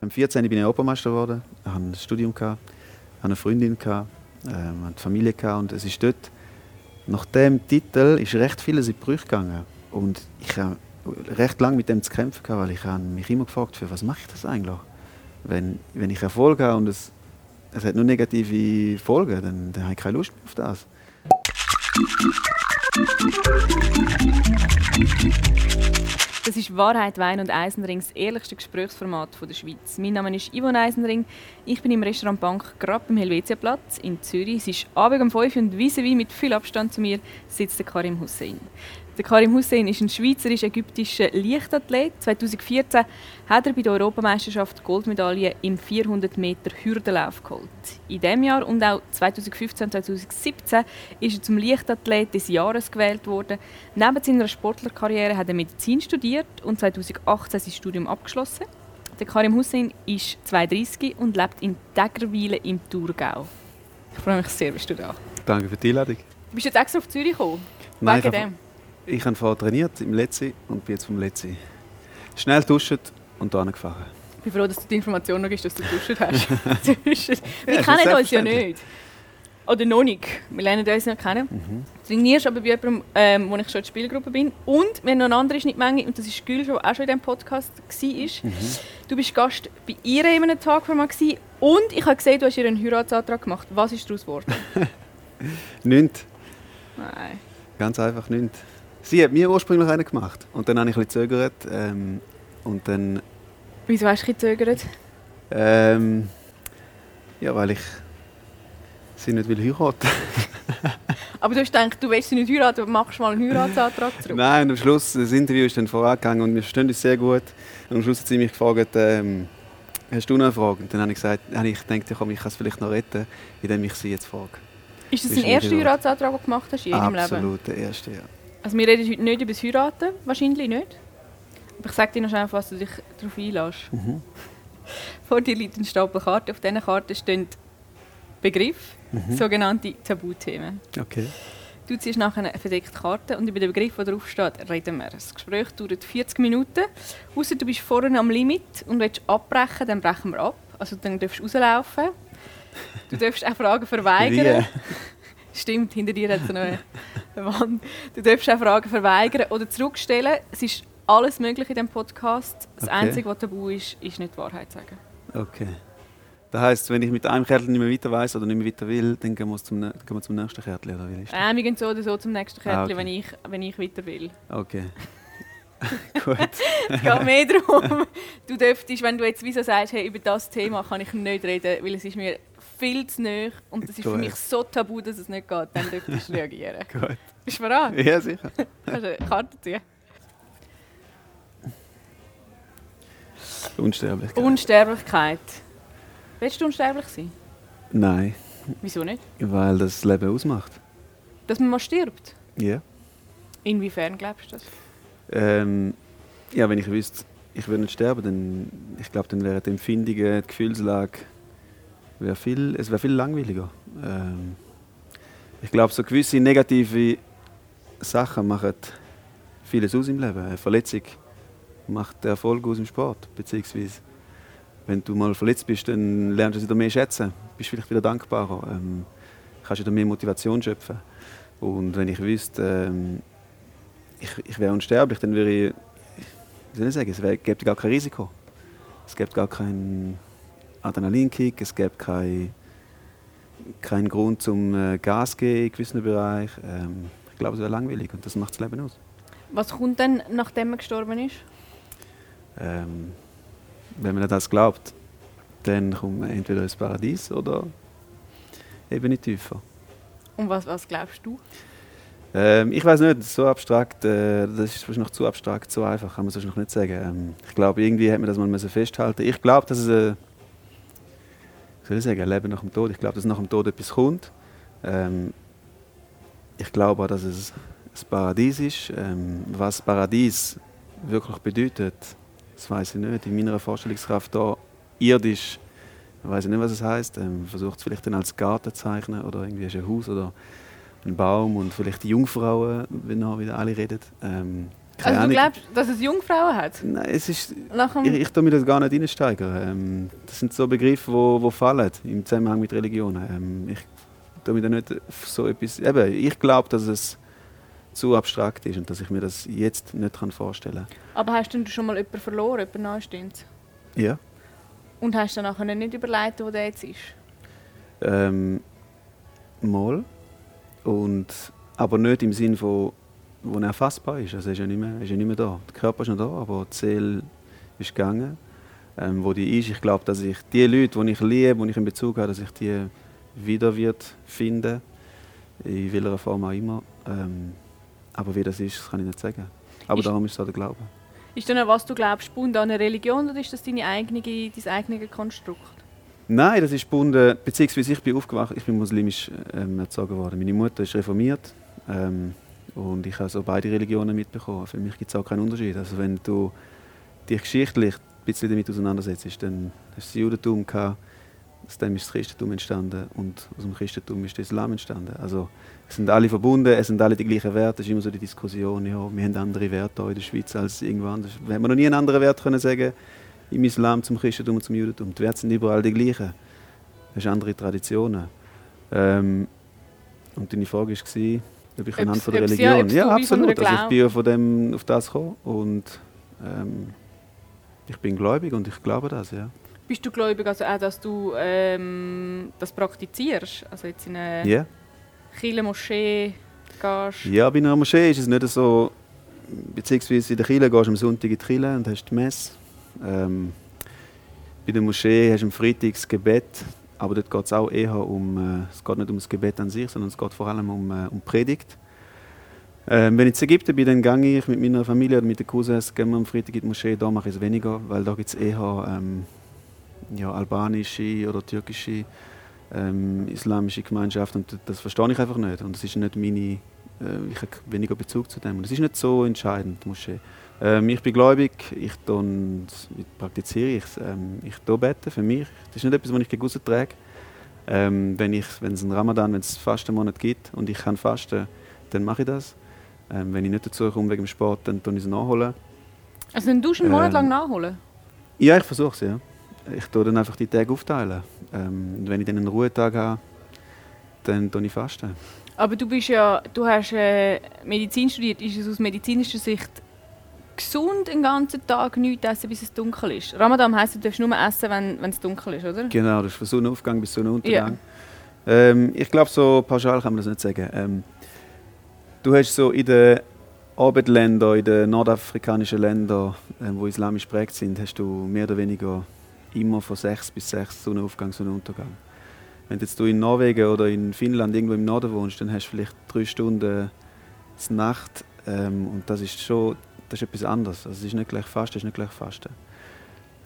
Am 14. bin ich Europameister geworden, hatte ein Studium, hatte eine Freundin, hatte, ähm, eine Familie und es ist dort, nach dem Titel ist recht vieles in die Brüche gegangen. Und ich habe recht lange mit dem zu kämpfen, gehabt, weil ich habe mich immer gefragt, für was mache ich das eigentlich? Wenn, wenn ich Erfolg habe und es, es hat nur negative Folgen, dann, dann habe ich keine Lust mehr auf das. Das ist Wahrheit, Wein und Eisenring, das ehrlichste Gesprächsformat der Schweiz. Mein Name ist Yvonne Eisenring. Ich bin im Restaurant Bank gerade am Helvetiaplatz in Zürich. Es ist Abend um 5 Uhr und wie mit viel Abstand zu mir sitzt der Karim Hussein. Der Karim Hussein ist ein schweizerisch-ägyptischer Leichtathlet. 2014 hat er bei der Europameisterschaft Goldmedaille im 400 Meter Hürdenlauf geholt. In diesem Jahr und auch 2015 und 2017 ist er zum Leichtathlet des Jahres gewählt worden. Neben seiner Sportlerkarriere hat er Medizin studiert und 2018 sein Studium abgeschlossen. Der Karim Hussein ist 32 und lebt in Deggerwilen im Thurgau. Ich freue mich sehr, bist du da. Danke für die Einladung. Du bist jetzt extra auf Zürich gekommen? Nein, Wegen dem? Ich habe vorher trainiert im Letzi und bin jetzt vom Letzi schnell duschen und hier gefahren. Ich bin froh, dass du die Information noch gibst, dass du duschen hast. Wir ja, kennen uns ja nicht. Oder noch nicht. Wir lernen uns noch kennen. Mhm. Du trainierst aber bei jemandem, ähm, wo ich schon in der Spielgruppe bin. Und wir haben noch eine andere Schnittmenge, und das ist Gül, die auch schon in diesem Podcast war. Mhm. Du bist Gast bei ihr in einem Tagformat und ich habe gesehen, du hast ihr einen Heiratsantrag gemacht. Was ist daraus geworden? nichts. Nein. Ganz einfach nichts. Sie hat mir ursprünglich einen gemacht. Und dann habe ich ein bisschen gezögert. Ähm, und dann... Wieso hast du gezögert? Ähm, ja, weil ich sie nicht will heiraten Aber du hast gedacht, du willst sie nicht heiraten, aber machst mal einen Heiratsantrag zurück? Nein, am Schluss, das Interview ist dann vorangegangen und wir verstehen uns sehr gut. Und am Schluss hat sie mich gefragt, ähm, hast du noch eine Frage? Und dann habe ich gesagt, habe ich gedacht, komm, ich kann es vielleicht noch retten, indem ich sie jetzt frage. Ist das dein erster Heiratsantrag, den du gemacht hast in deinem Leben? Absolut, der erste, ja. Also wir reden heute nicht über das Heiraten, wahrscheinlich nicht. Aber ich sage dir noch schnell, was du dich darauf einlässt. Mhm. Vor dir liegt ein Stapel Karten. Auf diesen Karten stehen Begriffe, mhm. sogenannte Tabuthemen. Okay. Du ziehst nachher eine verdeckte Karte und über den Begriff, der drauf steht, reden wir. Das Gespräch dauert 40 Minuten. Außer du bist vorne am Limit und willst abbrechen, dann brechen wir ab. Also dann darfst du rauslaufen. Du darfst auch Fragen verweigern. Stimmt, hinter dir hat es noch eine Wand. Du darfst auch Fragen verweigern oder zurückstellen. Es ist alles möglich in diesem Podcast. Das okay. Einzige, was tabu ist, ist nicht die Wahrheit sagen. Okay. Das heisst, wenn ich mit einem Kärtchen nicht mehr weiter weiß oder nicht mehr weiter will, dann gehen wir zum, gehen wir zum nächsten Kärtchen, oder wie ist das? Äh, wir gehen so oder so zum nächsten Kärtchen, ah, okay. wenn, ich, wenn ich weiter will. Okay. Gut. es geht mehr darum, du dürftest, wenn du jetzt wieso sagst, hey, über das Thema kann ich nicht reden, weil es ist mir viel zu nah und das ist Gut. für mich so tabu, dass es nicht geht, dann dürftest du reagieren. Gut. Bist du bereit? Ja, sicher. Kannst du eine Karte ziehen? Unsterblichkeit. Unsterblichkeit. Willst du unsterblich sein? Nein. Wieso nicht? Weil das Leben ausmacht. Dass man mal stirbt? Ja. Inwiefern glaubst du das? Ähm, ja, wenn ich wüsste, ich würde nicht sterben, dann ich glaube, dann wäre die Empfindung, die Gefühlslage wär viel, es wäre viel langweiliger. Ähm, ich glaube, so gewisse negative Sachen machen vieles aus im Leben. Eine Verletzung macht Erfolg aus im Sport. Beziehungsweise, wenn du mal verletzt bist, dann lernst du es wieder mehr schätzen. Bist vielleicht wieder dankbarer. Ähm, kannst wieder mehr Motivation schöpfen. Und wenn ich wüsste, ähm, ich, ich wäre unsterblich, dann würde ich, wie soll ich sagen, es gäbe gar kein Risiko. Es gäbe gar keinen Adrenalinkick, es gäbe keinen kein Grund zum äh, Gas geben in gewissen Bereichen. Ähm, ich glaube, es wäre langweilig und das macht das Leben aus. Was kommt denn, nachdem man gestorben ist? Ähm, wenn man das glaubt, dann kommt man entweder ins Paradies oder eben nicht tiefer. Und was, was glaubst du? Ähm, ich weiß nicht, so abstrakt, äh, das ist wahrscheinlich noch zu abstrakt, so einfach kann man es noch nicht sagen. Ähm, ich glaube, irgendwie hat man das mal festhalten. Ich glaube, dass es äh, ich sagen, ein Leben nach dem Tod. Ich glaube, dass nach dem Tod etwas kommt. Ähm, ich glaube auch, dass es ein Paradies ist. Ähm, was Paradies wirklich bedeutet, das weiß ich nicht. In meiner Vorstellungskraft da irdisch, weiß ich nicht, was es heißt. Ähm, versucht es vielleicht dann als Garten zu zeichnen oder irgendwie ein Haus oder ein Baum und vielleicht die Jungfrauen, wenn noch wieder alle reden. Ähm, also du glaubst, dass es Jungfrauen hat? Nein, es ist, ich, ich tue mir das gar nicht reinsteigern. Ähm, das sind so Begriffe, die wo, wo fallen im Zusammenhang mit Religionen. Ähm, ich tue mir da nicht so etwas... Eben, ich glaube, dass es zu abstrakt ist und dass ich mir das jetzt nicht vorstellen kann. Aber hast du schon mal jemanden verloren, jemanden Nahestehend? Ja. Und hast du nachher nicht überlegt, wo der jetzt ist? Ähm, mal. Und, aber nicht im Sinne von, wo er fassbar ist. Also ist ja nicht mehr, ist ja nicht mehr da. Der Körper ist noch da, aber die Seele ist gegangen. Ähm, wo die ist, ich glaube, dass ich die Leute, die ich liebe, die ich in Bezug habe, dass ich die wieder wird finden, in welcher Form auch immer. Ähm, aber wie das ist, das kann ich nicht sagen. Aber ist, darum ist es auch der Glaube. Ist dann was du glaubst, gebunden an eine Religion oder ist das deine eigene, dein eigenes Konstrukt? Nein, das ist gebunden, beziehungsweise ich bin aufgewacht, ich bin muslimisch ähm, erzogen worden. Meine Mutter ist reformiert ähm, und ich habe so beide Religionen mitbekommen. Für mich gibt es auch keinen Unterschied. Also wenn du dich geschichtlich ein bisschen damit auseinandersetzt, dann hast du das Judentum aus dem ist das Christentum entstanden und aus dem Christentum ist der Islam entstanden. Also es sind alle verbunden, es sind alle die gleichen Werte. Es ist immer so die Diskussion, ja, wir haben andere Werte in der Schweiz als irgendwo anders. Wir haben noch nie einen anderen Wert können sagen im Islam zum Christentum und zum Judentum. Die Werte sind überall die gleichen. Es sind andere Traditionen. Ähm, und deine Frage war, ob ich anhand von der Religion... Ja, ja absolut. Also ich bin von dem auf das gekommen und ähm, ich bin gläubig und ich glaube das, ja. Bist du gläubig, also auch, dass du ähm, das praktizierst? Also jetzt in eine yeah. Kirche, Moschee gehst? Ja, bei einer Moschee ist es nicht so, beziehungsweise in der Kirche gehst du am Sonntag in die Kirche und hast die Messe. Ähm, bei der Moschee hast du am Freitag das Gebet, aber dort geht es auch eher um, äh, es geht nicht um das Gebet an sich, sondern es geht vor allem um, äh, um Predigt. Ähm, wenn ich in Ägypten bin, dann gehe ich mit meiner Familie oder mit den Cousins gehen wir am Freitag in die Moschee. Da mache ich es weniger, weil da gibt es eher ähm, ja, albanische oder türkische ähm, islamische Gemeinschaft und das verstehe ich einfach nicht und das ist nicht meine, äh, ich habe weniger Bezug zu dem und das ist nicht so entscheidend, Moschee. Ähm, ich bin gläubig, ich praktiziere ich ähm, ich bete für mich. Das ist nicht etwas, was ich gegen trage. Ähm, wenn, ich, wenn es einen Ramadan, wenn es Fastenmonat gibt und ich kann fasten, dann mache ich das. Ähm, wenn ich nicht dazu komme wegen dem Sport, dann tue ich es nachholen. Also dann tust du einen Monat lang ähm, nachholen? Ja, ich versuche es, ja ich tue dann einfach die Tage aufteilen. Ähm, wenn ich dann einen Ruhetag habe, dann tue ich fasten. Aber du bist ja, du hast äh, Medizin studiert. Ist es aus medizinischer Sicht gesund, den ganzen Tag nichts essen, bis es dunkel ist? Ramadan heisst, du darfst nur essen, wenn, wenn es dunkel ist, oder? Genau, das ist von Sonnenaufgang bis Sonnenuntergang. Ja. Ähm, ich glaube, so pauschal kann man das nicht sagen. Ähm, du hast so in den Abendländern, in den nordafrikanischen Ländern, äh, wo islamisch prägt sind, hast du mehr oder weniger immer von 6 bis 6 Sonnenaufgang, Sonnenuntergang. Wenn jetzt du in Norwegen oder in Finnland irgendwo im Norden wohnst, dann hast du vielleicht drei Stunden Nacht ähm, und das ist schon das ist etwas anderes. Also es ist nicht gleich Fasten, es ist nicht gleich Fasten.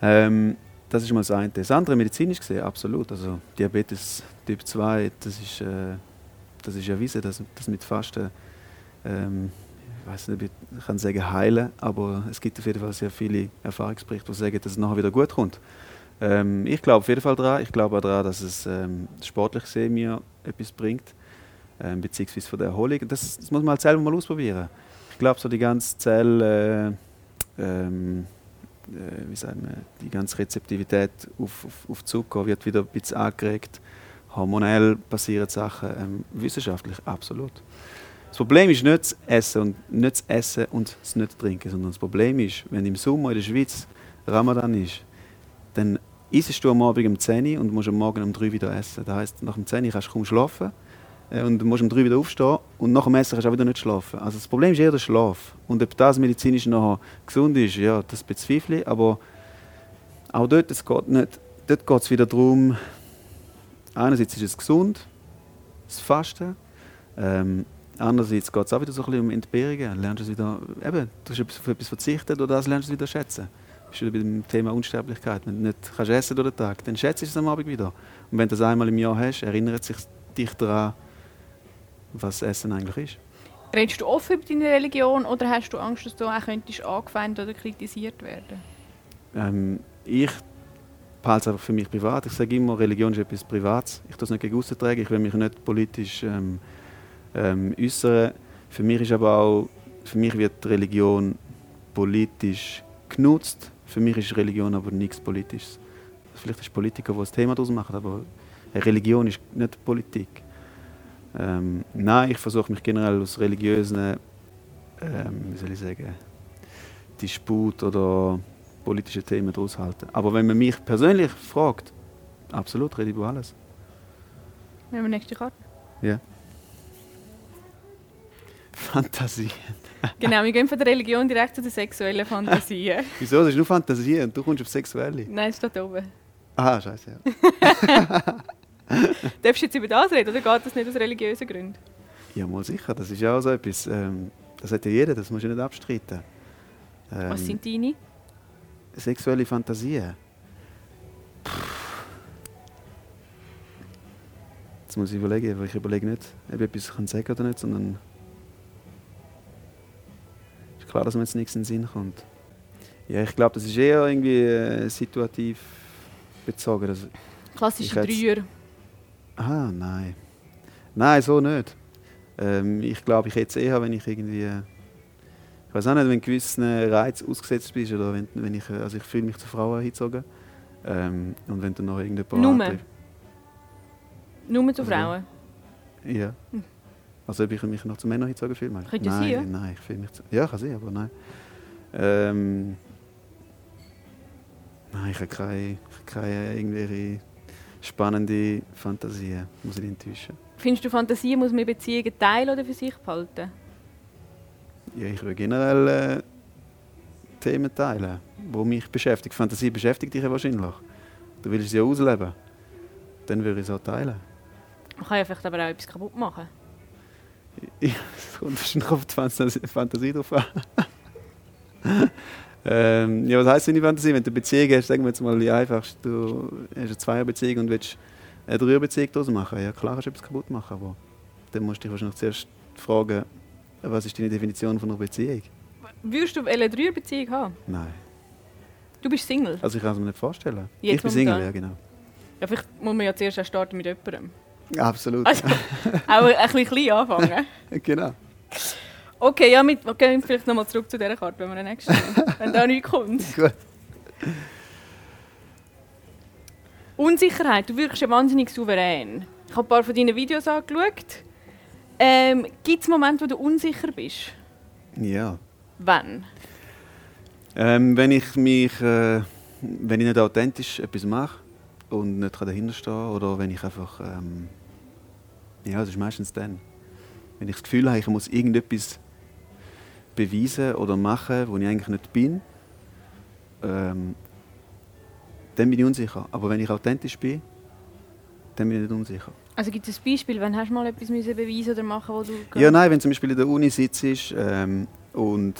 Ähm, das ist mal das eine. Das andere medizinisch gesehen, absolut. Also Diabetes Typ 2, das ist, äh, das ist erwiesen, dass, dass mit Fasten, ähm, ich weiß nicht, ich kann sagen heilen, aber es gibt auf jeden Fall sehr viele Erfahrungsberichte, die sagen, dass es nachher wieder gut kommt. Ähm, ich glaube auf jeden Fall daran. Ich glaube auch daran, dass es ähm, sportlich gesehen mir etwas bringt, ähm, beziehungsweise von der Erholung. Das, das, muss man halt selber mal ausprobieren. Ich glaube, so die ganze Zelle, äh, ähm, äh, wie sagen wir, die ganze Rezeptivität auf, auf, auf, Zucker wird wieder ein bisschen angeregt. Hormonell passieren Sachen, ähm, wissenschaftlich absolut. Das Problem ist nicht das Essen und nicht das Essen und das nicht Trinken, sondern das Problem ist, wenn im Sommer in der Schweiz Ramadan ist, dann isst du am Abend um 10 Uhr und musst am Morgen um 3 Uhr wieder essen. Das heisst, nach dem 10 Uhr kannst du kaum schlafen und du musst um 3 Uhr wieder aufstehen und nach dem Essen kannst du auch wieder nicht schlafen. Also das Problem ist eher der Schlaf. Und ob das medizinisch noch gesund ist, ja, das bezweifle ich. Aber auch dort, es geht nicht, dort geht es wieder darum, einerseits ist es gesund, das Fasten, ähm, andererseits geht es auch wieder so ein bisschen um Entbehrungen. Lernst du wieder, eben, du hast auf etwas verzichtet oder das lernst du wieder schätzen bist du bei dem Thema Unsterblichkeit. Wenn du nicht kannst essen durch den Tag, dann schätzt du es am Abend wieder. Und wenn du das einmal im Jahr hast, erinnert sich dich daran, was Essen eigentlich ist. Redest du offen über deine Religion oder hast du Angst, dass du auch könntest angefeindet oder kritisiert werden? Ähm, ich behalte es einfach für mich privat. Ich sage immer, Religion ist etwas Privates. Ich tue es nicht gegen tragen. Ich will mich nicht politisch ähm, ähm, äußern. Für mich ist aber auch, für mich wird Religion politisch genutzt. Für mich ist Religion aber nichts Politisches. Vielleicht ist Politiker, die ein Thema daraus machen, aber Religion ist nicht Politik. Ähm, nein, ich versuche mich generell aus religiösen, ähm, wie soll ich sagen, Disput oder politischen Themen daraus halten. Aber wenn man mich persönlich fragt, absolut, rede ich über alles. Nehmen wir nächste Karte. Ja. Fantasien. Genau, wir gehen von der Religion direkt zu den sexuellen Fantasien. Wieso? Das ist nur Fantasien und du kommst auf Sexuelle. Nein, es steht oben. Aha, scheiße, ja. Darfst du jetzt über das reden oder geht das nicht aus religiösen Gründen? Ja, mal sicher, das ist ja auch so etwas. Ähm, das hat ja jeder, das musst du nicht abstreiten. Ähm, Was sind deine? Sexuelle Fantasien. Jetzt muss ich überlegen, weil ich überlege nicht, ob ich etwas kann sagen oder nicht, sondern ist klar, dass mir jetzt nichts in den Sinn kommt. Ja, ich glaube, das ist eher irgendwie äh, situativ bezogen. Also, Klassische Dreier. Ah, nein. Nein, so nicht. Ähm, ich glaube, ich hätte es eher, wenn ich irgendwie. äh, Ich weiß auch nicht, wenn gewissen Reiz ausgesetzt bist oder wenn, wenn ich. äh, Also ich fühle mich zu Frauen hingezogen. Ähm, und wenn du noch irgendjemand Nur? antriffst- Nur zu Also, Frauen. Ja. Also ob ich mich noch zu Männern hingezogen fühle? Könnte nein, sein, ja. nein, ich fühle mich zu... Ja, kann sein, aber nein. Ähm, nein, ich habe keine, ich habe keine irgendwelche spannende Fantasie, muss ich enttäuschen. Findest du, Fantasie muss man Beziehungen teilen oder für sich behalten? Ja, ich will generell äh, Themen teilen, die mich beschäftigen. Fantasie beschäftigt dich ja wahrscheinlich. Du willst sie ja ausleben. Dann würde ich es auch teilen. Man kann ja vielleicht aber auch etwas kaputt machen. Ja, es kommt wahrscheinlich auf die Fantasie, Fantasie drauf an. Ähm, ja, was heisst deine Fantasie? Wenn du eine Beziehung hast, sagen wir jetzt mal die einfachste, du hast eine Zweierbeziehung und willst eine Dreierbeziehung daraus machen. Ja, klar kannst du etwas kaputt machen, aber dann musst du dich wahrscheinlich zuerst fragen, was ist deine Definition von einer Beziehung? Würdest du eine Dreierbeziehung haben? Nein. Du bist Single. Also ich kann es mir nicht vorstellen. Jetzt ich bin Single, momentan? ja genau. Ja, vielleicht muss man ja zuerst starten mit jemandem. Absolut. Also, auch ein bisschen klein anfangen. genau. Okay, ja, mit, wir gehen vielleicht nochmal zurück zu dieser Karte, wenn wir nächsten nehmen. wenn da nichts kommt. Gut. Unsicherheit, du wirkst ja wahnsinnig souverän. Ich habe ein paar von deinen Videos angeschaut. Ähm, Gibt es Momente, wo du unsicher bist? Ja. Wann? Ähm, wenn ich mich, äh, wenn ich nicht authentisch etwas mache und nicht dahinter stehe oder wenn ich einfach, ähm, ja, das ist meistens dann, wenn ich das Gefühl habe, ich muss irgendetwas beweisen oder machen, wo ich eigentlich nicht bin, ähm, dann bin ich unsicher. Aber wenn ich authentisch bin, dann bin ich nicht unsicher. Also gibt es ein Beispiel, wenn hast du mal etwas müssen beweisen oder machen, wo du... Ja, nein, wenn du zum Beispiel in der Uni sitzt ähm, und,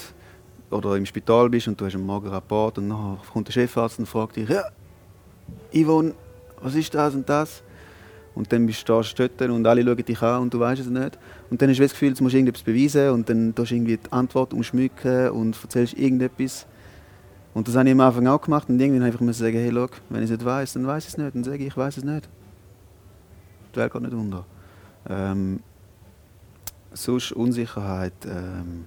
oder im Spital bist und du hast einen Rapport und dann kommt der Chefarzt und fragt dich, ja, Yvonne, was ist das und das? Und dann bist du da stehen und alle schauen dich an und du weißt es nicht. Und dann hast du das Gefühl, du musst irgendetwas beweisen und dann tust du irgendwie die Antwort umschmücken und erzählst irgendetwas. Und das habe ich am Anfang auch gemacht und irgendwann einfach müssen sagen, hey, schau, wenn ich es nicht weiß, dann weiß ich es nicht. Dann sage ich, ich weiß es nicht. Die Welt geht nicht unter. Ähm, sonst Unsicherheit. Ähm,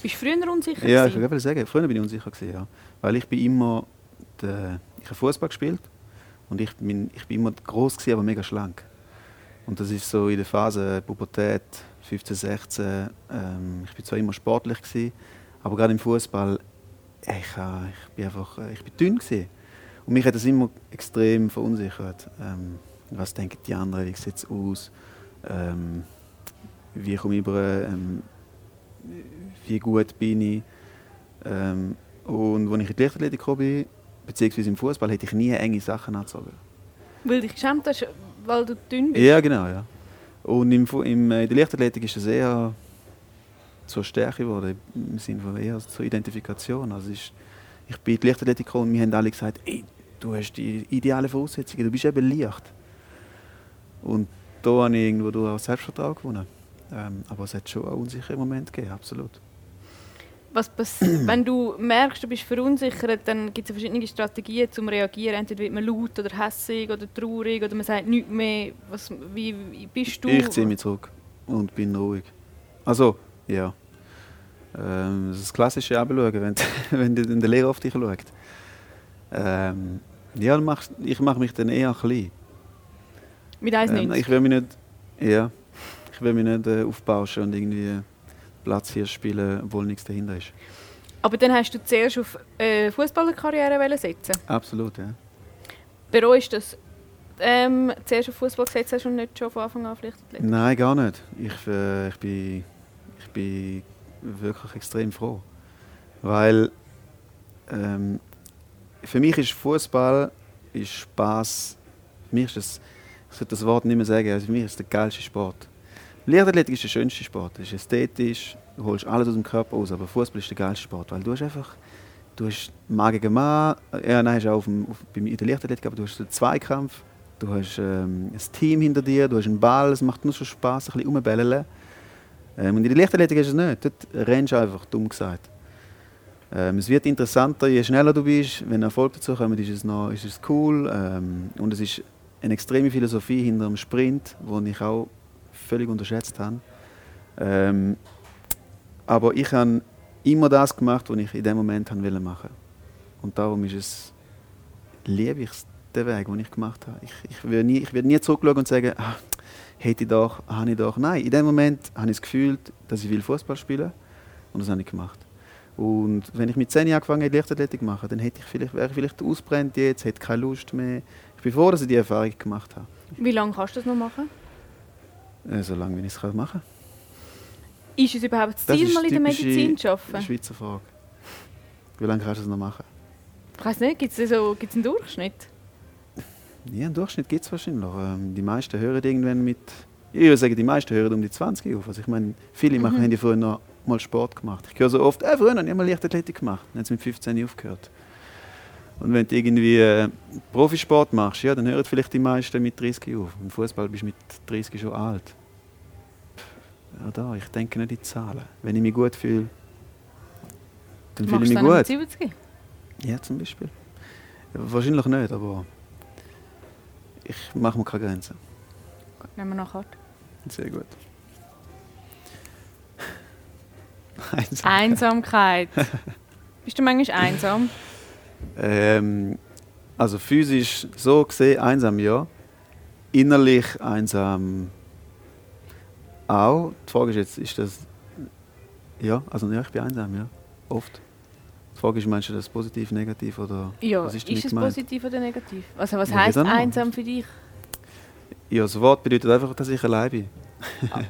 Bist du früher unsicher? ja, ich gewesen? will sagen, früher bin ich unsicher gewesen, ja. Weil ich bin immer, der, ich habe Fußball gespielt und ich bin, ich bin immer groß gewesen, aber mega schlank. Und das ist so in der Phase Pubertät, 15, 16. Ähm, ich bin zwar immer sportlich gewesen, aber gerade im Fußball, ich, ha- ich bin einfach, äh, ich bin dünn gewesen. Und mich hat das immer extrem verunsichert. Ähm, was denken die anderen? Wie sieht es aus? Ähm, wie komme ich über? Ähm, wie gut bin ich? Ähm, und als ich in die Leichtathletik gekommen bin, beziehungsweise im Fußball, hätte ich nie enge Sachen angezogen. Weil du dich geschämt hast, weil du dünn bist? Ja, genau, ja. Und im, im, äh, in der Leichtathletik ist das eher zur Stärke geworden, im Sinne von eher zur Identifikation. Also ist, ich bin in die Leichtathletik gekommen und mir haben alle gesagt, ey, du hast die ideale Voraussetzungen, du bist eben leicht. Und da habe ich irgendwo auch Selbstvertrauen gewonnen. Ähm, aber es hat schon einen unsicheren Moment gegeben, absolut. Was wenn du merkst, du bist verunsichert, dann gibt es verschiedene Strategien zum Reagieren. Entweder wird man laut oder hässig oder traurig oder man sagt nichts mehr. Was, wie, wie bist du? Ich ziehe mich zurück und bin ruhig. Also, ja. Ähm, das ist das klassische Abschauen, wenn, wenn, der Lehrer auf dich schaut. Ähm, ja, ich mache mich dann eher klein. Mit 1,90? Ähm, ich will mich nicht, ja, ich will mich nicht äh, aufbauschen und irgendwie Platz hier spielen, obwohl nichts dahinter ist. Aber dann hast du zuerst auf äh, Fußballerkarriere setzen? Absolut, ja. Bereust du das ähm, zuerst auf Fußball gesetzt hast und nicht schon von Anfang an vielleicht Nein, gar nicht. Ich, äh, ich, bin, ich bin wirklich extrem froh. Weil ähm, für mich ist Fußball ist Spaß. Für mich ist das, ich sollte das Wort nicht mehr sagen, also für mich ist es der geilste Sport. Leichtathletik ist der schönste Sport. Es ist ästhetisch, du holst alles aus dem Körper raus, aber Fußball ist der geilste Sport, weil du hast einfach du hast Mann Mann, ja, nein, hast auch auf dem, auf, in der Leichtathletik, aber du hast einen Zweikampf, du hast ähm, ein Team hinter dir, du hast einen Ball, es macht nur schon Spaß, ein bisschen rumbellen. Ähm, und in der Leichtathletik ist es nicht, dort rennst du einfach, dumm gesagt. Ähm, es wird interessanter, je schneller du bist, wenn Erfolg dazu kommt, ist es, noch, ist es cool. Ähm, und es ist eine extreme Philosophie hinter dem Sprint, die ich auch völlig unterschätzt habe. Ähm, aber ich habe immer das gemacht, was ich in dem Moment machen wollte. Und darum ist es, liebe ich den Weg, den ich gemacht habe. Ich, ich werde nie, ich nie zurückschauen und sagen, ah, hätte ich doch, habe ich doch. Nein, in dem Moment habe ich das Gefühl, dass ich Fußball spielen will und das habe ich gemacht. Und wenn ich mit 10 Jahren angefangen hätte, Leichtathletik machen, dann hätte ich vielleicht, wäre ich vielleicht ausbrennt jetzt, hätte keine Lust mehr. Ich bin froh, dass ich diese Erfahrung gemacht habe. Wie lange kannst du das noch machen? Äh, so lange, wie ich es machen kann. Ist es überhaupt das Ziel, mal in der Medizin zu arbeiten? Das ist eine Schweizer Frage. Wie lange kannst du das noch machen? Ich weiß nicht, gibt es so, einen Durchschnitt? Ja, einen Durchschnitt gibt es wahrscheinlich. Ähm, die meisten hören irgendwann mit, ich würde sagen, die meisten hören um die 20 auf. Also ich meine, viele mhm. machen, haben ja früher noch mal Sport gemacht. Ich höre so oft, äh, früher habe ich mal Leichtathletik gemacht. Dann haben sie mit 15 aufgehört. Und wenn du irgendwie äh, Profisport machst, ja, dann hören vielleicht die meisten mit 30 auf. Im Fußball bist du mit 30 schon alt. Ja, da, ich denke nicht in Zahlen. Wenn ich mich gut fühle, dann fühle ich mich gut. 70? Ja, zum Beispiel. Wahrscheinlich nicht, aber ich mache mir keine Grenzen. Gut, nehmen wir noch Karte. Sehr gut. Einsamkeit. Einsamkeit. Bist du manchmal einsam? Ähm, also physisch so gesehen einsam ja. Innerlich einsam auch. Die Frage ist jetzt, ist das. Ja, also ja, ich bin einsam, ja. Oft. Die Frage ist, meinst du das positiv, negativ oder ja, was ist, ist es gemeint? positiv oder negativ? Also was ja, heißt einsam für dich? Ja, das Wort bedeutet einfach, dass ich allein bin. Ah,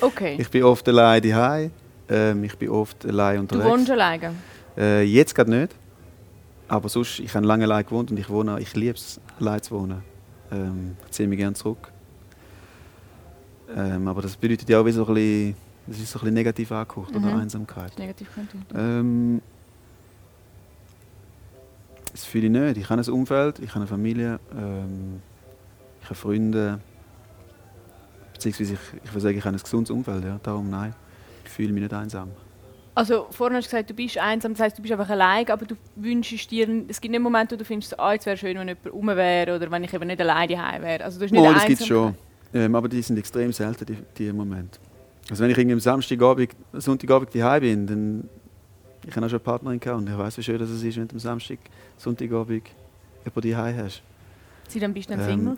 okay. ich bin oft allein daheim. Ähm, ich bin oft allein unterwegs. Du wohnst alleine? Äh, jetzt gerade nicht. Aber sonst, ich habe lange allein gewohnt und ich wohne, ich liebe es, allein zu wohnen. Ähm, ich ziehe mich gerne zurück. Ähm, aber das bedeutet ja auch wie so ein bisschen, das ist so ein bisschen negativ angehaucht, mhm. oder Einsamkeit. Negativ könnte. Ähm, das fühle ich nicht. Ich habe ein Umfeld, ich habe eine Familie, ähm, ich habe Freunde, beziehungsweise ich, ich würde sagen, ich habe ein gesundes Umfeld. Ja. Darum nein, ich fühle mich nicht einsam. Also vorhin hast du gesagt, du bist einsam, das heißt, du bist einfach allein, aber du wünschst dir, es gibt nicht Momente, wo du findest, ah, jetzt wäre schön, wenn jemand rum wäre oder wenn ich eben nicht alleine daheim wäre. Also du hast nicht oh, das gibt es schon. Ähm, aber die sind extrem selten, die, die Momente. Also wenn ich irgendwie am Samstagabend, Sonntagabend daheim bin, dann ich habe auch schon eine Partnerin gehabt und ich weiß, wie schön das ist, wenn du am Samstag, Sonntagabend jemanden daheim hast. Seit wann bist du dann Single?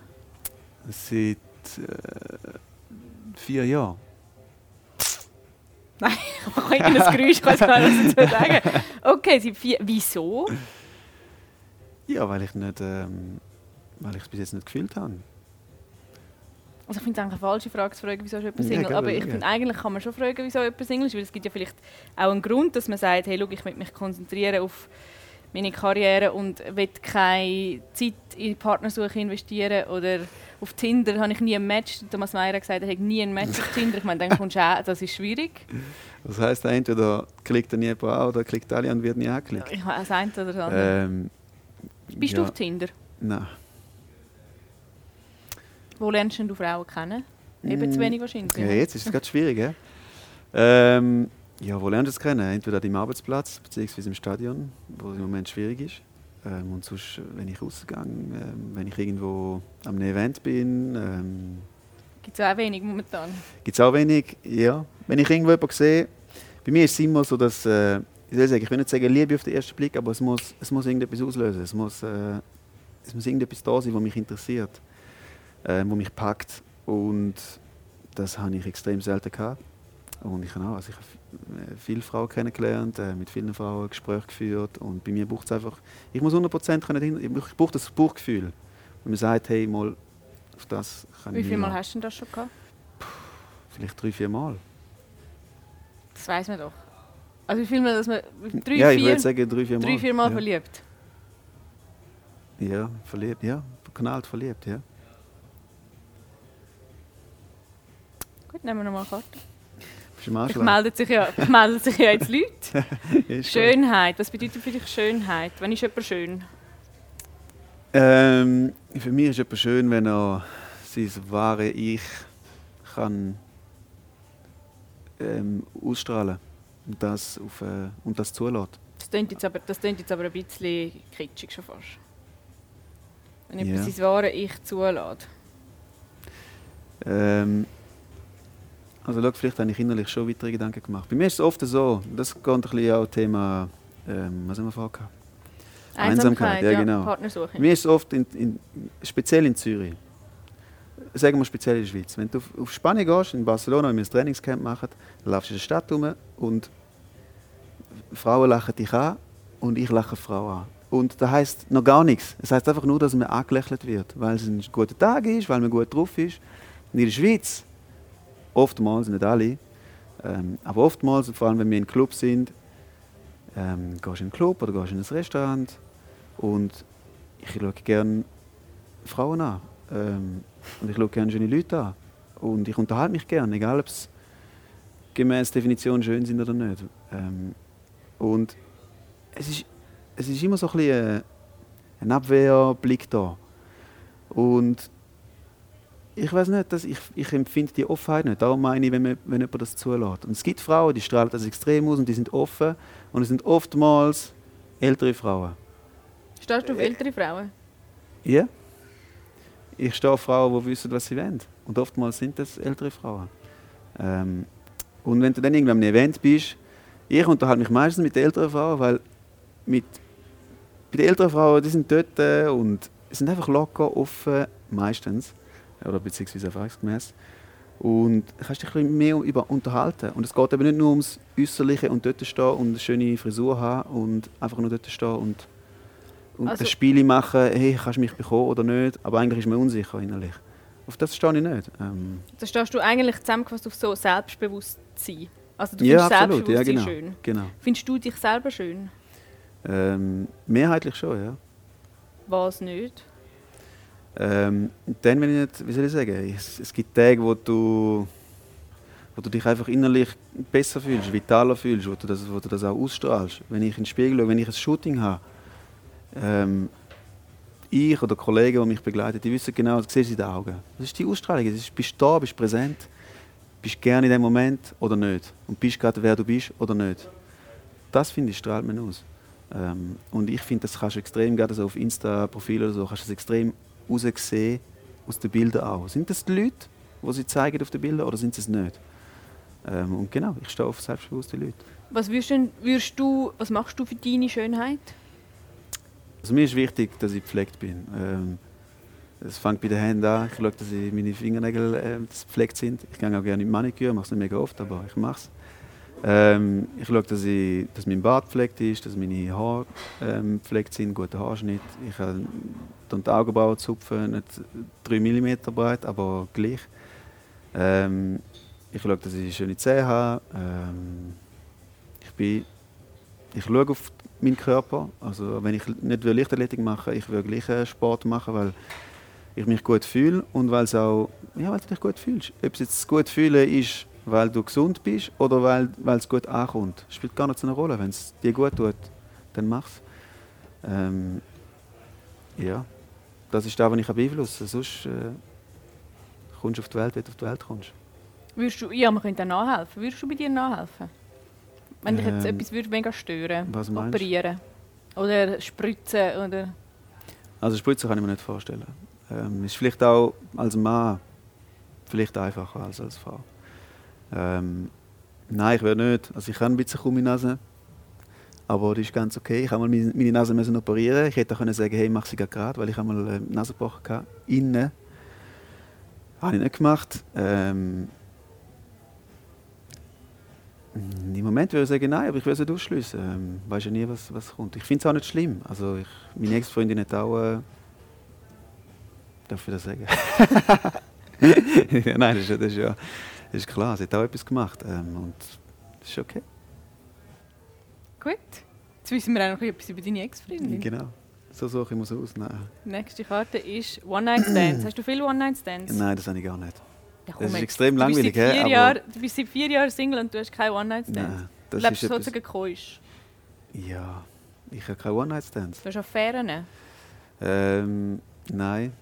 Ähm, seit äh, vier Jahren. Nein, ich mache irgendein Geräusch, ich weiß gar nicht, was ich sagen Okay, seit vier. Wieso? Ja, weil ich nicht, ähm, weil ich es bis jetzt nicht gefühlt habe. Also ich finde es eigentlich eine falsche Frage zu fragen, wieso ist jemand Single. Ja, aber ich finde, eigentlich kann man schon fragen, wieso jemand Single ist, weil es gibt ja vielleicht auch einen Grund, dass man sagt, hey, schau, ich möchte mich konzentrieren auf meine Karriere und will keine Zeit in Partnersuche investieren oder auf Tinder habe ich nie ein Match. Thomas Meyer hat gesagt, er hat nie ein Match auf Tinder. Ich meine, dann kommst du auch, das ist schwierig. Das heisst, entweder klickt er nie jemand an oder klickt alle und wird nie angeklickt. Ich habe das eine oder das andere. Ähm, Bist ja. du auf Tinder? Nein. Wo lernst du Frauen kennen? Eben zu mm, wenig wahrscheinlich. Ja, jetzt ist es gerade schwierig. Ja? Ähm, ja, wo lernst du es kennen? Entweder am Arbeitsplatz bzw. im Stadion, wo es im Moment schwierig ist. Ähm, und sonst, wenn ich rausgehe, ähm, wenn ich irgendwo am Event bin. Ähm, Gibt es auch wenig momentan? Gibt es auch wenig, ja. Wenn ich irgendwo jemanden sehe, bei mir ist es immer so, dass, äh, ich, will sagen, ich will nicht sagen Liebe auf den ersten Blick, aber es muss, es muss irgendetwas auslösen. Es muss, äh, es muss irgendetwas da sein, was mich interessiert, äh, was mich packt. Und das habe ich extrem selten gehabt. Und ich habe auch, also ich viele Frauen kennengelernt, äh, mit vielen Frauen Gespräche geführt und bei mir braucht es einfach, ich muss 100% können, ich brauche das Bauchgefühl. Wenn man sagt, hey, mal auf das kann Wie viele Mal hast du das schon gehabt? Vielleicht drei, vier Mal. Das weiß man doch. Also wie viel Mal, dass man drei, ja, ich würde sagen drei, vier Mal. Drei, vier Mal ja. verliebt? Ja, verliebt, ja. Knallt verliebt, ja. Gut, nehmen wir nochmal eine Karte. Ich meldet sich ja, meldet sich ja jetzt Leute. Schönheit, was bedeutet für dich Schönheit? Wann ist jemand schön? Ähm, für mich ist jemand schön, wenn er sein wahre Ich kann ähm, ausstrahlen und das, auf, äh, und das zulässt. Das klingt, jetzt aber, das klingt jetzt aber ein bisschen kitschig schon fast. Wenn jemand yeah. sein wahre Ich zulässt. Ähm, also schau, vielleicht habe ich innerlich schon weitere Gedanken gemacht. Bei mir ist es oft so, das geht ein bisschen auch Thema, ähm, was haben wir vorher gehabt? Einsamkeit, Einsamkeit ja, genau. Partnersuche. Mir ist es oft, in, in, speziell in Zürich, sagen wir speziell in der Schweiz, wenn du auf, auf Spanien gehst, in Barcelona, wenn wir ein Trainingscamp machen, dann laufst du in der Stadt rum und Frauen lachen dich an und ich lache Frauen an. Und das heisst noch gar nichts. Es heisst einfach nur, dass man angelächelt wird, weil es ein guter Tag ist, weil man gut drauf ist. Und in der Schweiz, oftmals, nicht alle, ähm, aber oftmals, vor allem wenn wir in Club sind, ähm, gehst in einen Club oder gehst in ein Restaurant und ich schaue gerne Frauen an. Ähm, und ich schaue gerne schöne Leute an. Und ich unterhalte mich gerne, egal ob es gemäß Definition schön sind oder nicht. Ähm, und es ist, es ist immer so ein, bisschen ein Abwehrblick da. Und ich weiß nicht, dass ich, ich empfinde die Offenheit nicht. Darum meine ich, wenn, man, wenn jemand das zulässt. Und es gibt Frauen, die strahlen das extrem aus und die sind offen. Und es sind oftmals ältere Frauen. Stehst du auf ältere Frauen? Ja. Ich stehe auf Frauen, die wissen, was sie wollen. Und oftmals sind das ältere Frauen. Ähm, und wenn du dann irgendwann am Event bist, ich unterhalte mich meistens mit den älteren Frauen, weil mit, bei den älteren Frauen, die sind dort äh, und sind einfach locker, offen, meistens oder beziehungsweise erfahrungsgemäß. Und du kannst dich ein mehr über unterhalten. Und es geht eben nicht nur ums Äußerliche und dort stehen und eine schöne Frisur haben und einfach nur dort stehen und, und also, ein Spiel machen, hey, kannst du mich bekommen oder nicht. Aber eigentlich ist man unsicher innerlich. Auf das stehe ich nicht. Ähm, da stehst du eigentlich zusammengefasst auf so Selbstbewusstsein. Also du findest ja, absolut. Selbstbewusstsein ja, genau. schön. genau. Findest du dich selber schön? Ähm, mehrheitlich schon, ja. Was nicht? Ähm, dann, wenn ich nicht, wie soll ich sagen, es, es gibt Tage, wo du, wo du dich einfach innerlich besser fühlst, vitaler fühlst, wo du das, wo du das auch ausstrahlst. Wenn ich in den Spiegel schaue, wenn ich ein Shooting habe, ähm, ich oder Kollegen, die mich begleiten, die wissen genau, das siehst in den Augen. Das ist die Ausstrahlung. Das ist, bist du da, bist präsent, bist gerne in dem Moment oder nicht. Und bist gerade, wer du bist oder nicht. Das, finde ich, strahlt man aus. Ähm, und ich finde, das kannst du extrem, gerade so auf Insta-Profil oder so, kannst du das extrem herausgesehen aus den Bildern auch. Sind das die Leute, die sie zeigen auf den Bildern oder sind es nicht? Ähm, und genau, ich stehe auf selbstbewusste Leute. Was, würdest du, was machst du für deine Schönheit? Also mir ist wichtig, dass ich gepflegt bin. Ähm, es fängt bei den Händen an. Ich schaue, dass meine Fingernägel äh, gepflegt sind. Ich gehe auch gerne in Maniküre, mache es nicht mega oft, aber ich mache es. Ähm, ich schaue, dass, ich, dass mein Bart gepflegt ist, dass meine Haare ähm, gepflegt sind, guter Haarschnitt. Ich äh, die Augenbrauen zupfen, nicht 3 mm breit, aber gleich. Ähm, ich schaue, dass ich schöne Zähne habe. Ähm, ich, bin, ich schaue auf meinen Körper. Also, wenn ich nicht Leichtathletik mache, ich will gleich Sport machen, weil ich mich gut fühle und weil es auch, ja, weil du dich gut fühlst. Ob es jetzt gut fühlen ist, weil du gesund bist oder weil, weil es gut ankommt. Spielt gar nicht so eine Rolle. Wenn es dir gut tut, dann mach es. Ähm, ja, das ist das, was ich beeinflussen kann. Sonst äh, kommst du auf die Welt, wenn du auf die Welt kommst. Würdest du, ja, man könnte nachhelfen. Würdest du bei dir nachhelfen? Wenn dich jetzt ähm, etwas würde mega stören was Operieren? Oder spritzen? Oder? Also spritzen kann ich mir nicht vorstellen. Ähm, ist vielleicht auch als Mann vielleicht einfacher als als Frau. Ähm, Nein, ich würde nicht. Also ich habe ein bisschen Kuh Nase. Aber das ist ganz okay. Ich habe mal meine Nase müssen operieren. Ich hätte auch können sagen, hey, mach sie gerade, weil ich habe mal eine Nase gebrochen hatte. Innen. Habe ich nicht gemacht. Ähm, Im Moment würde ich sagen, nein, aber ich will es nicht ausschließen. Ähm, weiß ja nie, was, was kommt. Ich finde es auch nicht schlimm. Also ich, meine Ex-Freundin hat auch. Äh, darf ich das sagen? nein, das ist, das, ist ja, das ist klar. Sie hat auch etwas gemacht. Ähm, und das ist okay. Gut. Jetzt wissen wir auch noch etwas über deine Ex-Freundin. Genau. So suche ich mir aus. Nein. Die nächste Karte ist One-Night-Stands. Hast du viele One-Night-Stands? Nein, das habe ich gar nicht. Ja, Das ist extrem du bist langweilig, seit vier Aber- Du bist seit vier Jahren Single und du hast keine One-Night-Stands. Nein, Du das lebst sozusagen keusch. Ja, ich habe keine One-Night-Stands. Du hast Affären. Ähm, nein.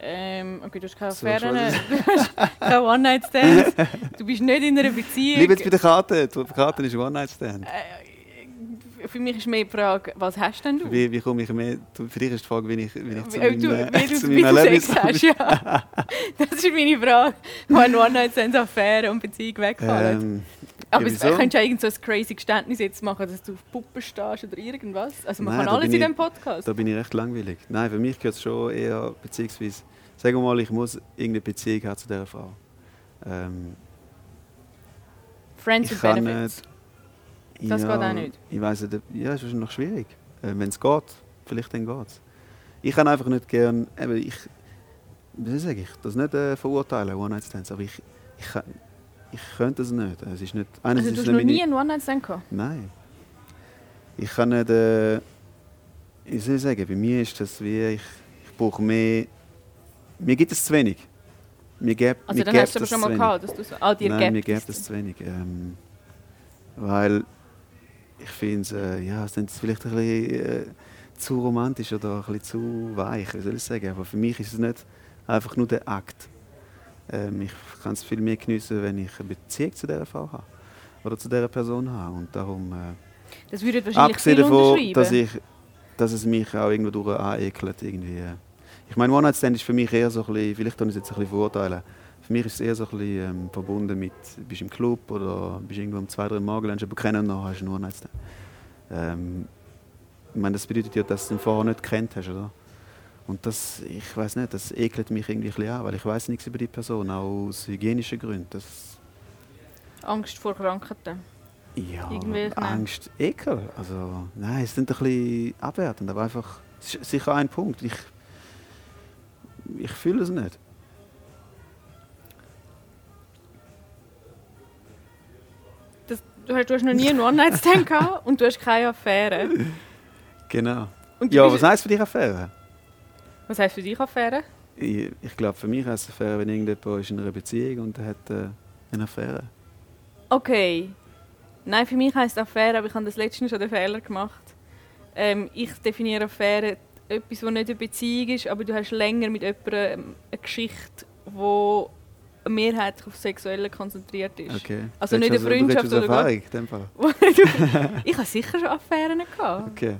Ähm, okay, du hast keine So, Affären, du hast keine One-Night-Stands, du bist nicht in einer Beziehung. Bleib jetzt bei der Karte. Die Karte ist One-Night-Stand. Äh, für mich ist mehr die Frage, was hast denn du? Wie, wie komme ich mehr... Für dich ist die Frage, wie ich, wie ich zu du, meinem, wie du, zu wie du Sex hast, ja. Das ist meine Frage. Wenn One-Night-Stands, Affären und Beziehung wegfallen. ähm, Aber ja, es könntest du eigentlich so ein crazy Geständnis jetzt machen, dass du auf Puppen stehst oder irgendwas? Also man Nein, kann alles in diesem Podcast. Da bin ich recht langweilig. Nein, für mich gehört es schon eher, beziehungsweise, sagen wir mal, ich muss irgendeine Beziehung haben zu dieser Frau. Ähm, Friends ich with Benefits. nicht... Das geht auch nicht. Ich weiß nicht, ja, es ist noch schwierig. Äh, Wenn es geht, vielleicht dann geht es. Ich kann einfach nicht gern, eben, ich, wie sage ich, das nicht äh, verurteilen, One-Night-Stands, aber ich, ich, kann, ich könnte es nicht. Es ist nicht Also du hast noch nicht nie meine- einen One-Night-Stand gehabt? Nein. Ich kann nicht. Äh, wie soll ich sagen? Bei mir ist das wie. Ich, ich brauche mehr. Mir gibt es zu wenig. Mir gibt, Also mir dann hast du aber schon mal gehabt, dass du so... Ah, dir Nein, mir gibt es zu wenig. Ähm, weil ich finde es, äh, ja, es ist vielleicht ein bisschen äh, zu romantisch oder ein bisschen zu weich, wie soll ich sagen. Aber für mich ist es nicht einfach nur der Akt. Ähm, ich kann es viel mehr geniessen, wenn ich eine Beziehung zu dieser Frau habe. Oder zu dieser Person habe. Und darum... Äh, Das würde wahrscheinlich Abgesehen viel davon, dass, ich, dass es mich auch irgendwo durch anekelt. Irgendwie. Ich meine, One-Night-Stand ist für mich eher so ein bisschen, vielleicht kann ich es jetzt ein bisschen verurteilen, für mich ist es eher so ein bisschen ähm, verbunden mit, du bist im Club oder bist irgendwo um zwei, drei Morgen, lernst jemanden kennen und dann hast du einen One-Night-Stand. Ähm, ich meine, das bedeutet ja, dass du ihn vorher nicht kennt hast, oder? Und das, ich weiß nicht, das ekelt mich irgendwie ein bisschen an, weil ich weiß nichts über die Person, auch aus hygienischen Gründen. Das, Angst vor Krankheiten. ja, Angst, Ekel. Also, nein, es sind ein bisschen abwertend, aber einfach, es ist sicher ein Punkt. Ich, ich fühle es nicht. Du, hast, du hast noch nie einen One-Night-Stand gehabt und du hast keine Affäre. Genau. Ja, was heisst für dich Affäre? was heisst für dich Affäre? Ich, ich glaube, für mich heisst Affäre, wenn irgendjemand ist in einer Beziehung und er hat äh, eine Affäre. Okay. Nein, für mich heisst Affäre, aber ich habe das letztens schon den Fehler gemacht. Ähm, ich definiere Affäre etwas, das nicht eine Beziehung ist, aber du hast länger mit jemandem eine Geschichte, die mehrheitlich auf Sexuelle konzentriert ist. Okay. Also nicht eine du Freundschaft oder Erfahrung, Fall. ich habe sicher schon Affären gehabt. Okay.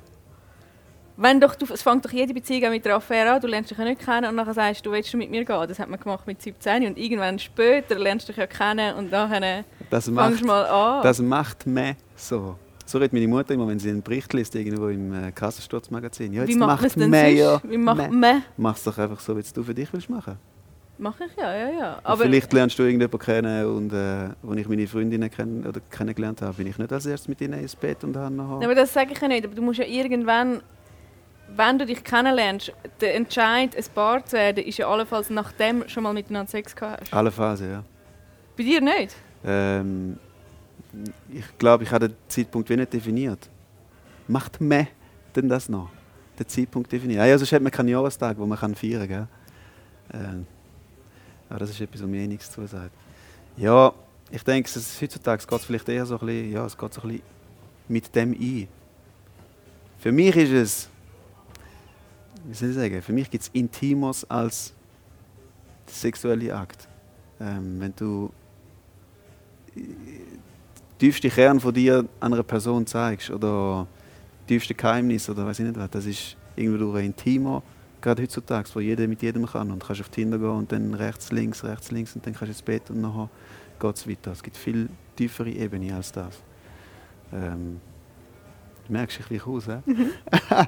Wenn doch, du, es fängt doch jede Beziehung mit einer Affäre an, du lernst dich ja nicht kennen und nachher sagst du, willst du mit mir gehen? Das hat man gemacht mit 17 und irgendwann später lernst du dich ja kennen und nachher Das macht, du mal an. das macht man so. So redet meine Mutter immer, wenn sie einen Bericht liest, irgendwo im äh, Kassensturzmagazin. Ja, Wie jetzt macht man es denn man ja. Wie macht man. man? Mach's doch einfach so, wie es du für dich willst machen. Mache ich ja, ja, ja. Aber vielleicht lernst du irgendjemanden kennen und äh, als ich meine Freundinnen kenn oder kennengelernt habe, bin ich nicht als erstes mit ihnen ins Bett und habe nachher... aber das sage ich ja nicht. Aber du musst ja irgendwann, wenn du dich kennenlernst, der Entscheid, ein Paar zu werden, ist ja allenfalls nachdem schon mal miteinander Sex gehabt hast. Alle Phasen, ja. Bei dir nicht? Ähm, ich glaube, ich habe den Zeitpunkt wie nicht definiert. Macht man denn das noch? Den Zeitpunkt definieren? Ja, sonst hat man keinen Jahrestag, wo man kann feiern kann. Ähm, aber das ist etwas, was mir eh nichts zu sagt. Ja, ich denke, es heutzutage geht es vielleicht eher so ein bisschen, ja, es geht so ein bisschen mit dem ein. Für mich ist es, wie soll ich sagen, für mich gibt es Intimos als sexuelle Akt. Ähm, wenn du tiefste Kern von dir einer Person zeigst oder tiefste Geheimnis oder weiß ich nicht was, das ist irgendwie durch ein Intimo, gerade heutzutage, wo jeder mit jedem kann und kannst auf Tinder gehen und dann rechts, links, rechts, links und dann kannst du ins Bett und nachher geht es weiter. Es gibt viel tiefere Ebenen als das. Ähm, du merkst dich gleich aus, hä?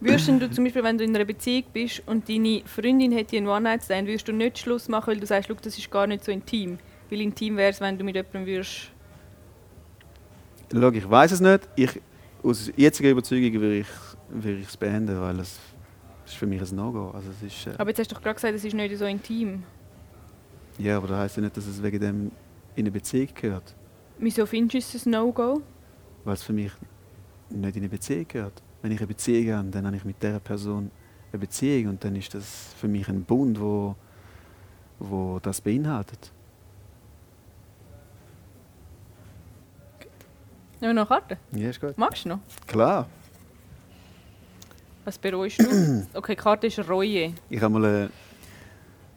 Würdest du zum Beispiel, wenn du in einer Beziehung bist und deine Freundin hätte einen One-Night-Stand, würdest du nicht Schluss machen, weil du sagst, das ist gar nicht so intim? Weil intim wäre es, wenn du mit jemandem würdest... Schau, ich weiß es nicht. Ich, aus jetziger Überzeugung würde ich, würde ich es beenden, weil es ist für mich ein No-Go. Also es ist, äh aber jetzt hast du doch gerade gesagt, es ist nicht so intim. Ja, aber das heisst ja nicht, dass es wegen dem in eine Beziehung gehört. Wieso findest du es ein No-Go? Weil es für mich nicht in eine Beziehung gehört. Wenn ich eine Beziehung habe, dann habe ich mit dieser Person eine Beziehung und dann ist das für mich ein Bund, wo, wo das beinhaltet. Nehmen wir noch eine Karte? Ja, ist gut. Magst du noch? Klar. Was bereust du? okay, die Karte ist Reue. Ich habe mal eine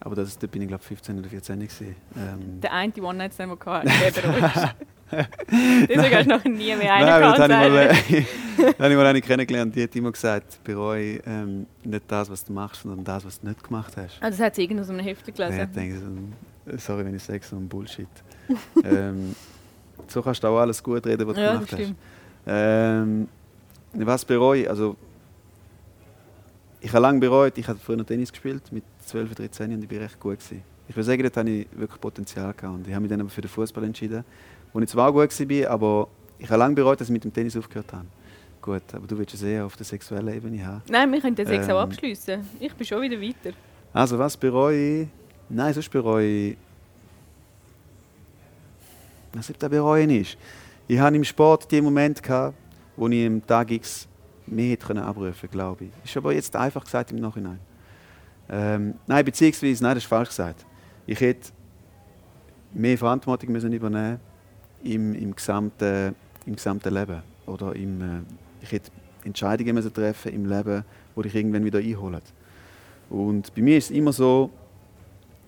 aber das, da bin ich glaube 15 oder 14 gewesen. Ähm. Der eine One-Night-Stand, den der bereust. Deswegen hast du noch nie mehr einen Nein, das habe ich, mal, habe ich mal eine kennengelernt, die hat immer gesagt, bereue ähm, nicht das, was du machst, sondern das, was du nicht gemacht hast. Ah, das hat sie irgendwo so einem Heft gelesen? Ja, ich denke, sorry, wenn ich sage, so ein Bullshit. ähm, so kannst du auch alles gut reden, was du ja, gemacht hast. Ähm, was bereue ich? Also, ich habe lange bereut, ich habe früher Tennis gespielt, mit 12, 13 und ich war recht gut. Gewesen. Ich würde sagen, dort hatte ich wirklich Potenzial gehabt. Und ich habe mich dann aber für den Fußball entschieden, wo ich zwar gut war, aber ich habe lange bereut, dass ich mit dem Tennis aufgehört habe. Gut, aber du willst es eher auf der sexuellen Ebene haben. Nein, wir können den Sex ähm, auch abschließen. Ich bin schon wieder weiter. Also, was bereue ich? Nein, sonst bereue ich. Was ich da bereuen ist. Ich hatte im Sport die Momente, gehabt, wo ich am Tag X mehr hätte abrufen können, glaube ich. Ist aber jetzt einfach gesagt im Nachhinein. Ähm, nein, beziehungsweise, nein, das ist falsch gesagt. Ich hätte mehr Verantwortung müssen übernehmen im, im, gesamten, im gesamten Leben. Oder im, äh, ich hätte Entscheidungen müssen treffen im Leben, die dich irgendwann wieder einholen. Und bei mir ist es immer so,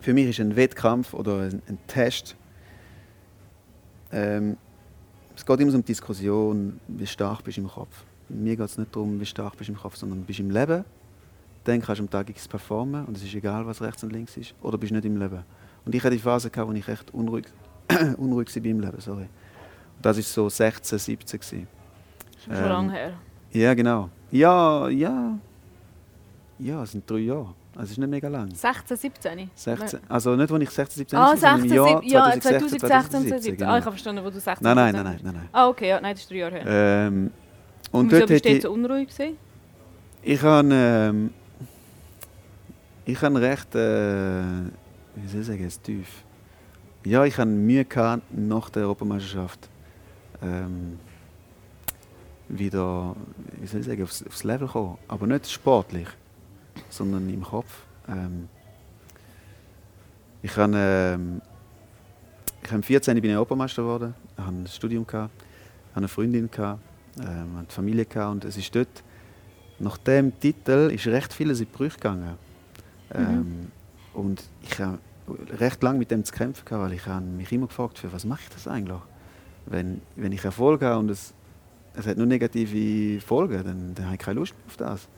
für mich ist ein Wettkampf oder ein, ein Test, ähm, es geht immer um die Diskussion, wie stark bist du im Kopf. Mir geht es nicht darum, wie stark bist du im Kopf, sondern bist du im Leben dann kannst du am Tag X performen und es ist egal, was rechts und links ist. Oder bist du nicht im Leben. Und ich hatte die Phase, gehabt, wo ich echt unruhig, unruhig war im Leben. Sorry. Und das war so 16, 17. Gewesen. Schon ähm, lange her. Ja, genau. Ja, ja. Ja, es sind drei Jahre. Also es ist nicht mega lang. 16, 17? 16, also nicht, als ich 16, 17 ah, war, sondern im Jahr ja, 2016, 2016 2017. Genau. Ah, ich habe verstanden, wo du 16 nein, nein, nein, nein, nein, nein. Ah, okay, ja, nein, das ist drei Jahre her. Ähm, und, wieso bist du so unruhig gewesen? Ich habe... Ähm, ich habe recht, äh, wie soll ich sagen, tief. Ja, ich hatte Mühe gehabt, nach der Europameisterschaft ähm, wieder, wie soll ich sagen, aufs, aufs Level kommen. Aber nicht sportlich, sondern im Kopf. Ähm, ich habe, ähm, ich habe 14 bin ich Europameister geworden, ich hatte ein Studium gehabt, hatte eine Freundin gehabt, ähm, eine Familie gehabt und es ist dort nach dem Titel ist recht vieles in die Brüche gegangen. Mhm. Ähm, und ich habe recht lange mit dem zu kämpfen gehabt, weil ich habe mich immer gefragt, für was mache ich das eigentlich? Wenn, wenn ich Erfolg habe und es, es hat nur negative Folgen, dann, dann habe ich keine Lust mehr auf das.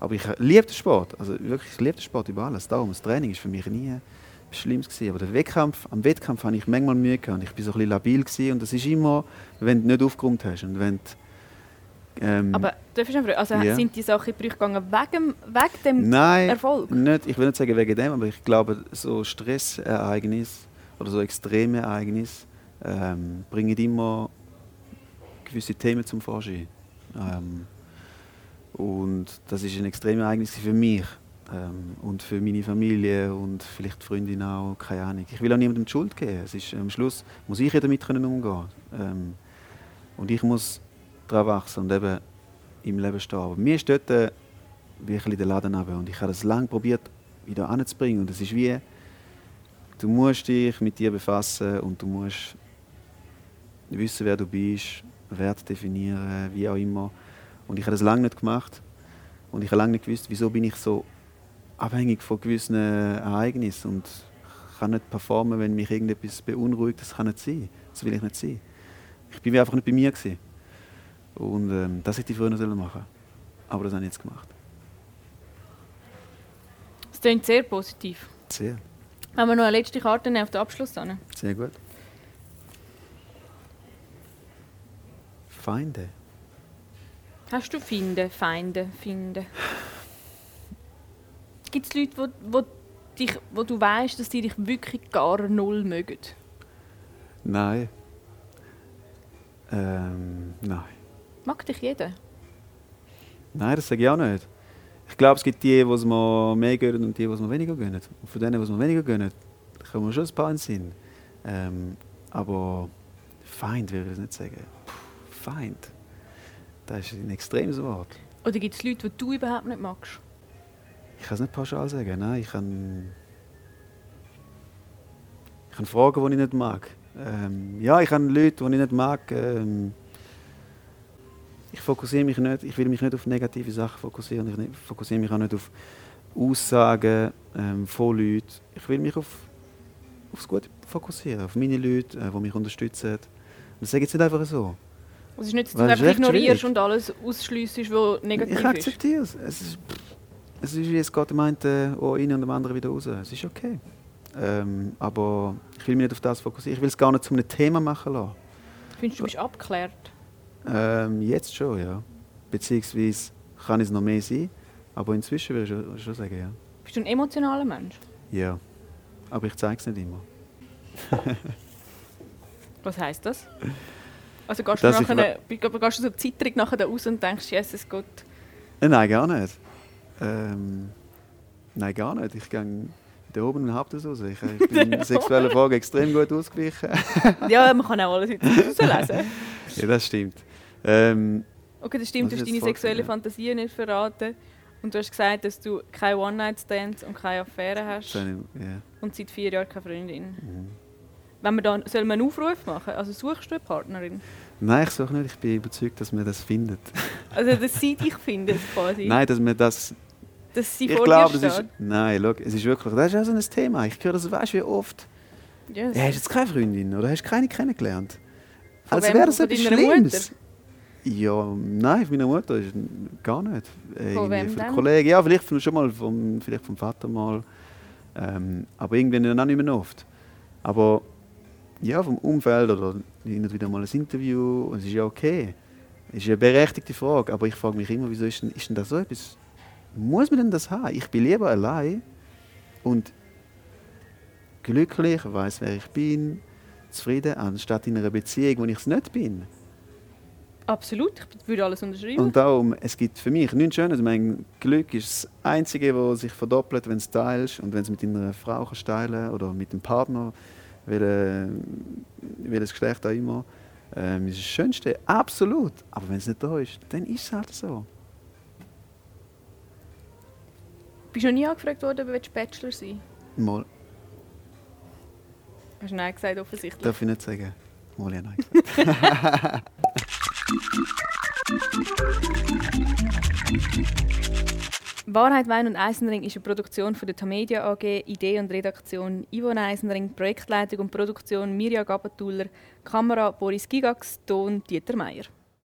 Aber ich liebe den Sport, also wirklich, ich liebe den Sport über alles. Darum, das Training ist für mich nie etwas Schlimmes gewesen. Aber der Wettkampf, am Wettkampf habe ich manchmal Mühe gehabt und ich bin so ein bisschen labil gewesen. und das ist immer, wenn du nicht aufgeräumt hast und wenn du ähm, aber darf ich fragen, also ja. sind die Sachen gegangen wegen, wegen dem Nein, Erfolg? Nicht, ich will nicht sagen wegen dem, aber ich glaube, so Stressereignisse oder so extreme Ereignisse ähm, bringen immer gewisse Themen zum Vorschein. Ähm, und das ist ein extremes Ereignis für mich ähm, und für meine Familie und vielleicht Freundin auch, keine Ahnung. Ich will auch niemandem die Schuld geben. Es ist, am Schluss muss ich ja damit umgehen ähm, Und ich muss daran wachsen und eben im Leben stehen. Aber mir ist dort äh, wirklich der Laden runter. und ich habe es lange probiert, wieder anzubringen. Und es ist wie, du musst dich mit dir befassen und du musst wissen, wer du bist, Wert definieren, wie auch immer. Und ich habe das lange nicht gemacht. Und ich habe lange nicht gewusst, wieso bin ich so abhängig von gewissen Ereignissen und kann nicht performen, wenn mich irgendetwas beunruhigt. Das kann nicht sein. Das will ich nicht sein. Ich bin einfach nicht bei mir gewesen. Und ähm, das hätte ich vorher noch machen Aber das habe ich jetzt gemacht. Das klingt sehr positiv. Sehr. Haben wir noch eine letzte Karte auf den Abschluss? Hin? Sehr gut. Feinde. Hast du Finde, Feinde, Feinde? Gibt es Leute, wo, wo, wo du weißt, dass die dich wirklich gar null mögen? Nein. Ähm, nein. Mag dich jeder? Nein, das sage ich auch nicht. Ich glaube, es gibt die, die es mir mehr gönnen und die, die es mir weniger gönnen. Und von denen, die es mir weniger gönnen, kommen wir schon ein paar in Sinn. Ähm, aber Feind würde ich nicht sagen. Puh, Feind. Das ist ein extremes Wort. Oder gibt es Leute, die du überhaupt nicht magst? Ich kann es nicht pauschal sagen. Nein, ich kann. Ich kann Fragen, die ich nicht mag. Ähm, ja, ich habe Leute, die ich nicht mag. Ähm, ich fokussiere mich nicht, ich will mich nicht auf negative Sachen fokussieren. Ich fokussiere mich auch nicht auf Aussagen ähm, von Leuten. Ich will mich auf, aufs Gute fokussieren, auf meine Leute, äh, die mich unterstützen. Das sage ich jetzt nicht einfach so. Es ist nicht, dass du Weil einfach ignorierst schwierig. und alles ausschliessest, was negativ Ich ist. akzeptiere es. Es ist, es ist wie es geht dem einen auch rein und dem anderen wieder raus. Es ist okay. Ähm, aber ich will mich nicht auf das fokussieren. Ich will es gar nicht zu einem Thema machen lassen. Findest du, du bist abgeklärt? Ähm, jetzt schon, ja. Beziehungsweise kann es noch mehr sein. Aber inzwischen würde ich schon, schon sagen, ja. Bist du ein emotionaler Mensch? Ja. Aber ich zeige es nicht immer. Was heisst das? Also gehst Dass du, nachher, gehst du so zitterig nachher raus und denkst, Jesus Gott, Äh, nein, gar nicht. Ähm, nein, gar nicht. Ich gehe da oben und das raus. Ich, ich bin in sexuellen Fragen extrem gut ausgewichen. ja, man kann auch alles rauslesen. ja, das stimmt. Ähm, Okay, das stimmt, du hast deine sexuelle Ja. Fantasie nicht verraten. Und du hast gesagt, dass du keine One-Night-Stands und keine Affäre hast ja. und seit vier Jahren keine Freundin. Mhm. Wenn wir dann, sollen wir einen Aufruf machen? Also suchst du eine Partnerin? Nein, ich suche nicht. Ich bin überzeugt, dass man das findet. Also, dass sie dich findet quasi. Nein, dass man das. Dass sie ich vor glaube, dir das steht. ist. Nein, schau, es ist wirklich. Das ist auch so ein Thema. Ich höre das, weißt du, wie oft. Ja, Ja, hast jetzt keine Freundin oder hast du keine kennengelernt? Von Als wäre das etwas Schlimmes. Ja, nein, von meiner Mutter ist gar nicht. Äh, Von wem von? Kollegen. Ja, vielleicht von- schon mal vom, vielleicht vom Vater mal. Ähm, aber irgendwie dann auch nicht mehr oft. Aber ja, vom Umfeld oder hin und wieder mal ein Interview. Und es ist ja okay. Es ist eine berechtigte Frage. Aber ich frage mich immer, wieso ist denn, ist denn das so etwas? Muss man denn das haben? Ich bin lieber allein und glücklich, weiß wer ich bin, zufrieden, anstatt in einer Beziehung, wo ich es nicht bin. Absolut, ich würde alles unterschreiben. Und darum, es gibt für mich nichts Schönes. Mein Glück ist das Einzige, was sich verdoppelt, wenn du es teilst und wenn es mit deiner Frau kannst teilen oder mit dem Partner, welche- welches Geschlecht auch immer. Ähm, ist das Schönste, absolut. Aber wenn es nicht da ist, dann ist es halt so. Bist du noch nie angefragt worden, ob du Bachelor sein Mal, Hast du Nein gesagt, offensichtlich. darf ich nicht sagen. Mal ja nein gesagt. Wahrheit, Wein und Eisenring ist eine Produktion von der Tamedia AG, Idee und Redaktion Yvonne Eisenring, Projektleitung und Produktion Mirja Gabatuller, Kamera Boris Gigax, Ton Dieter Meier.